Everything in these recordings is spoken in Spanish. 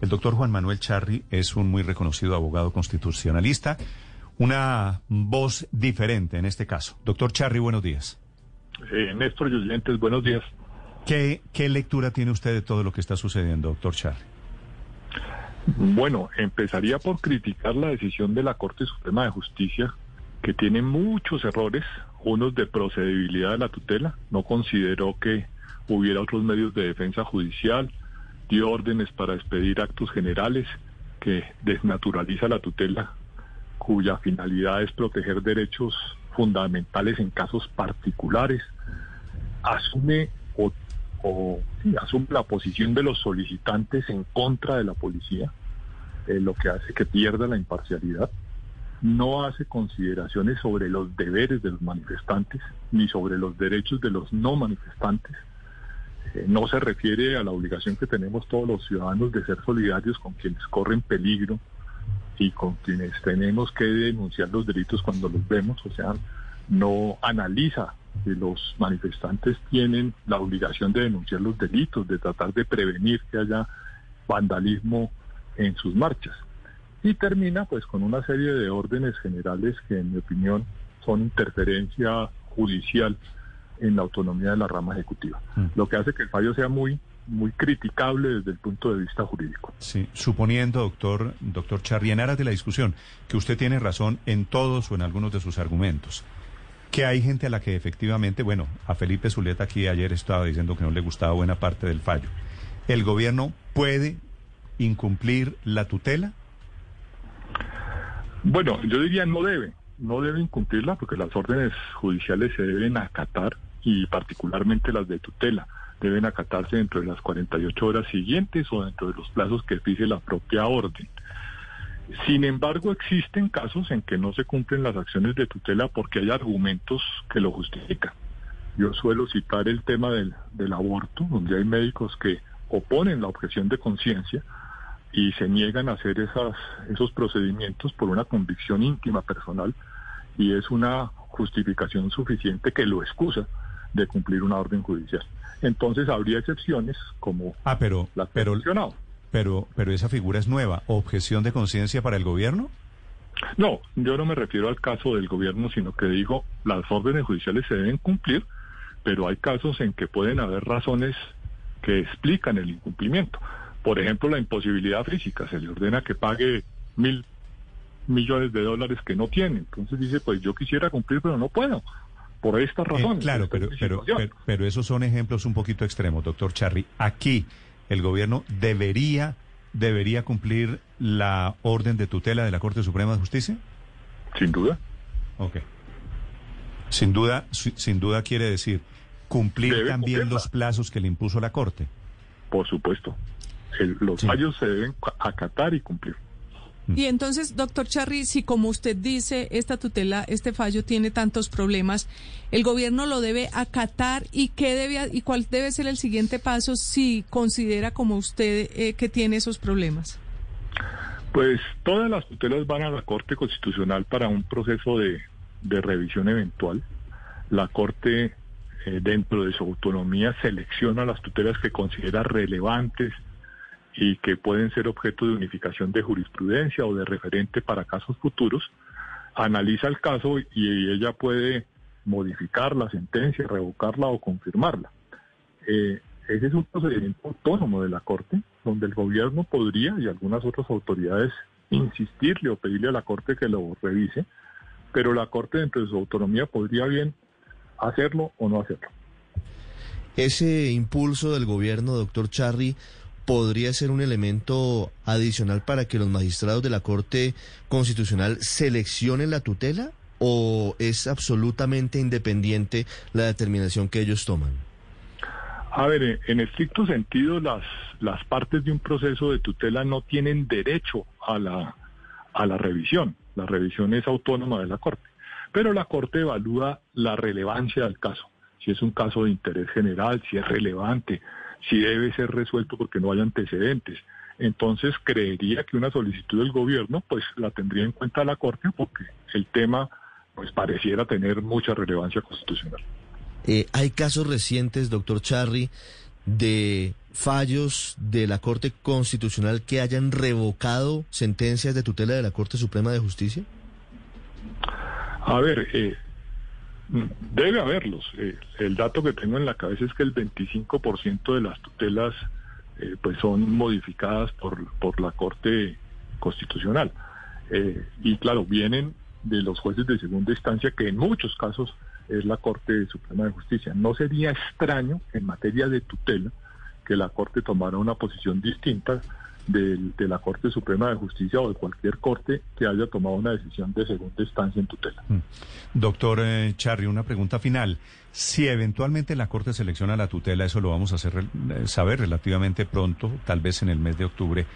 El doctor Juan Manuel Charri es un muy reconocido abogado constitucionalista, una voz diferente en este caso. Doctor Charri, buenos días. Eh, Néstor y oyentes, buenos días. ¿Qué, ¿Qué lectura tiene usted de todo lo que está sucediendo, doctor Charri? Bueno, empezaría por criticar la decisión de la Corte Suprema de Justicia, que tiene muchos errores, unos de procedibilidad de la tutela, no consideró que hubiera otros medios de defensa judicial, dio órdenes para expedir actos generales que desnaturaliza la tutela, cuya finalidad es proteger derechos fundamentales en casos particulares, asume o, asume la posición de los solicitantes en contra de la policía, eh, lo que hace que pierda la imparcialidad, no hace consideraciones sobre los deberes de los manifestantes ni sobre los derechos de los no manifestantes, no se refiere a la obligación que tenemos todos los ciudadanos de ser solidarios con quienes corren peligro y con quienes tenemos que denunciar los delitos cuando los vemos, o sea, no analiza que los manifestantes tienen la obligación de denunciar los delitos, de tratar de prevenir que haya vandalismo en sus marchas. Y termina pues con una serie de órdenes generales que en mi opinión son interferencia judicial en la autonomía de la rama ejecutiva, mm. lo que hace que el fallo sea muy muy criticable desde el punto de vista jurídico. Sí, suponiendo, doctor, doctor Charri, en aras de la discusión, que usted tiene razón en todos o en algunos de sus argumentos, que hay gente a la que efectivamente, bueno, a Felipe Zuleta aquí ayer estaba diciendo que no le gustaba buena parte del fallo. ¿El gobierno puede incumplir la tutela? Bueno, yo diría no debe, no debe incumplirla porque las órdenes judiciales se deben acatar y particularmente las de tutela deben acatarse dentro de las 48 horas siguientes o dentro de los plazos que fije la propia orden. Sin embargo, existen casos en que no se cumplen las acciones de tutela porque hay argumentos que lo justifican. Yo suelo citar el tema del, del aborto, donde hay médicos que oponen la objeción de conciencia y se niegan a hacer esas, esos procedimientos por una convicción íntima personal y es una justificación suficiente que lo excusa de cumplir una orden judicial. Entonces habría excepciones como ah, pero, la pero, pero, pero esa figura es nueva. ¿Objeción de conciencia para el gobierno? No, yo no me refiero al caso del gobierno, sino que digo, las órdenes judiciales se deben cumplir, pero hay casos en que pueden haber razones que explican el incumplimiento. Por ejemplo, la imposibilidad física. Se le ordena que pague mil millones de dólares que no tiene. Entonces dice, pues yo quisiera cumplir, pero no puedo por esta eh, razón. claro, pero, pero, pero, esos son ejemplos un poquito extremos, doctor Charri. Aquí el gobierno debería, debería cumplir la orden de tutela de la Corte Suprema de Justicia. Sin duda. Ok. Sin duda, sin duda quiere decir cumplir también los plazos que le impuso la Corte. Por supuesto. los fallos se deben acatar y cumplir. Y entonces, doctor Charri, si como usted dice, esta tutela, este fallo tiene tantos problemas, el gobierno lo debe acatar y qué debe y cuál debe ser el siguiente paso si considera como usted eh, que tiene esos problemas. Pues todas las tutelas van a la Corte Constitucional para un proceso de, revisión eventual. La Corte, eh, dentro de su autonomía, selecciona las tutelas que considera relevantes y que pueden ser objeto de unificación de jurisprudencia o de referente para casos futuros, analiza el caso y ella puede modificar la sentencia, revocarla o confirmarla. Eh, ese es un procedimiento autónomo de la Corte, donde el gobierno podría y algunas otras autoridades insistirle o pedirle a la Corte que lo revise, pero la Corte dentro de su autonomía podría bien hacerlo o no hacerlo. Ese impulso del gobierno, doctor Charri, podría ser un elemento adicional para que los magistrados de la Corte Constitucional seleccionen la tutela o es absolutamente independiente la determinación que ellos toman? A ver, en estricto sentido, las, las partes de un proceso de tutela no tienen derecho a la, a la revisión. La revisión es autónoma de la Corte. Pero la Corte evalúa la relevancia del caso. Si es un caso de interés general, si es relevante, si debe ser resuelto porque no hay antecedentes. Entonces creería que una solicitud del gobierno pues la tendría en cuenta la Corte porque el tema pues pareciera tener mucha relevancia constitucional. Eh, hay casos recientes, doctor Charri, de fallos de la Corte Constitucional que hayan revocado sentencias de tutela de la Corte Suprema de Justicia? A ver, eh, debe haberlos. Eh, el dato que tengo en la cabeza es que el 25% de las tutelas eh, pues son modificadas por, por la Corte Constitucional. Eh, y claro, vienen de los jueces de segunda instancia, que en muchos casos es la Corte Suprema de Justicia. No sería extraño en materia de tutela que la Corte tomara una posición distinta de, la Corte Suprema de Justicia o de cualquier corte que haya tomado una decisión de segunda instancia en tutela. Mm. Doctor eh, Charri, una pregunta final. Si eventualmente la Corte selecciona la tutela, eso lo vamos a hacer, eh, saber relativamente pronto, tal vez en el mes de octubre.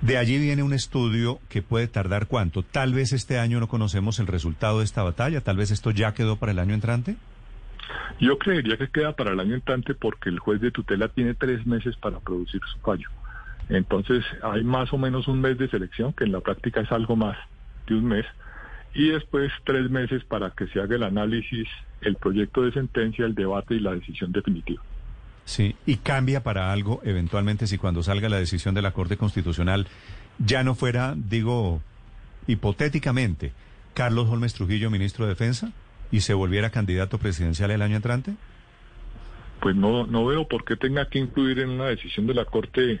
De allí viene un estudio que puede tardar cuánto. Tal vez este año no conocemos el resultado de esta batalla, tal vez esto ya quedó para el año entrante. Yo creería que queda para el año entrante porque el juez de tutela tiene tres meses para producir su fallo. Entonces hay más o menos un mes de selección, que en la práctica es algo más de un mes, y después tres meses para que se haga el análisis, el proyecto de sentencia, el debate y la decisión definitiva. Sí, y cambia para algo eventualmente si cuando salga la decisión de la Corte Constitucional ya no fuera, digo, hipotéticamente, Carlos Holmes Trujillo, ministro de Defensa, y se volviera candidato presidencial el año entrante? Pues no, no veo por qué tenga que incluir en una decisión de la Corte